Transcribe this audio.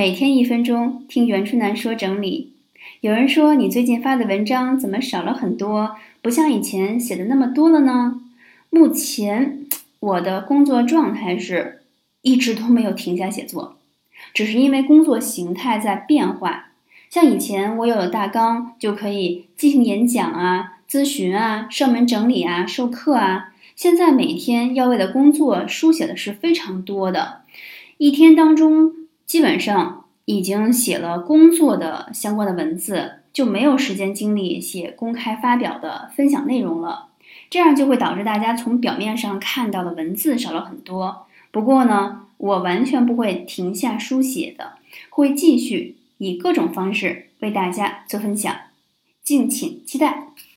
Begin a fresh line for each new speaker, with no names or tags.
每天一分钟，听袁春楠说整理。有人说你最近发的文章怎么少了很多，不像以前写的那么多了呢？目前我的工作状态是一直都没有停下写作，只是因为工作形态在变化。像以前我有了大纲就可以进行演讲啊、咨询啊、上门整理啊、授课啊，现在每天要为了工作书写的是非常多的，一天当中。基本上已经写了工作的相关的文字，就没有时间精力写公开发表的分享内容了。这样就会导致大家从表面上看到的文字少了很多。不过呢，我完全不会停下书写的，会继续以各种方式为大家做分享，敬请期待。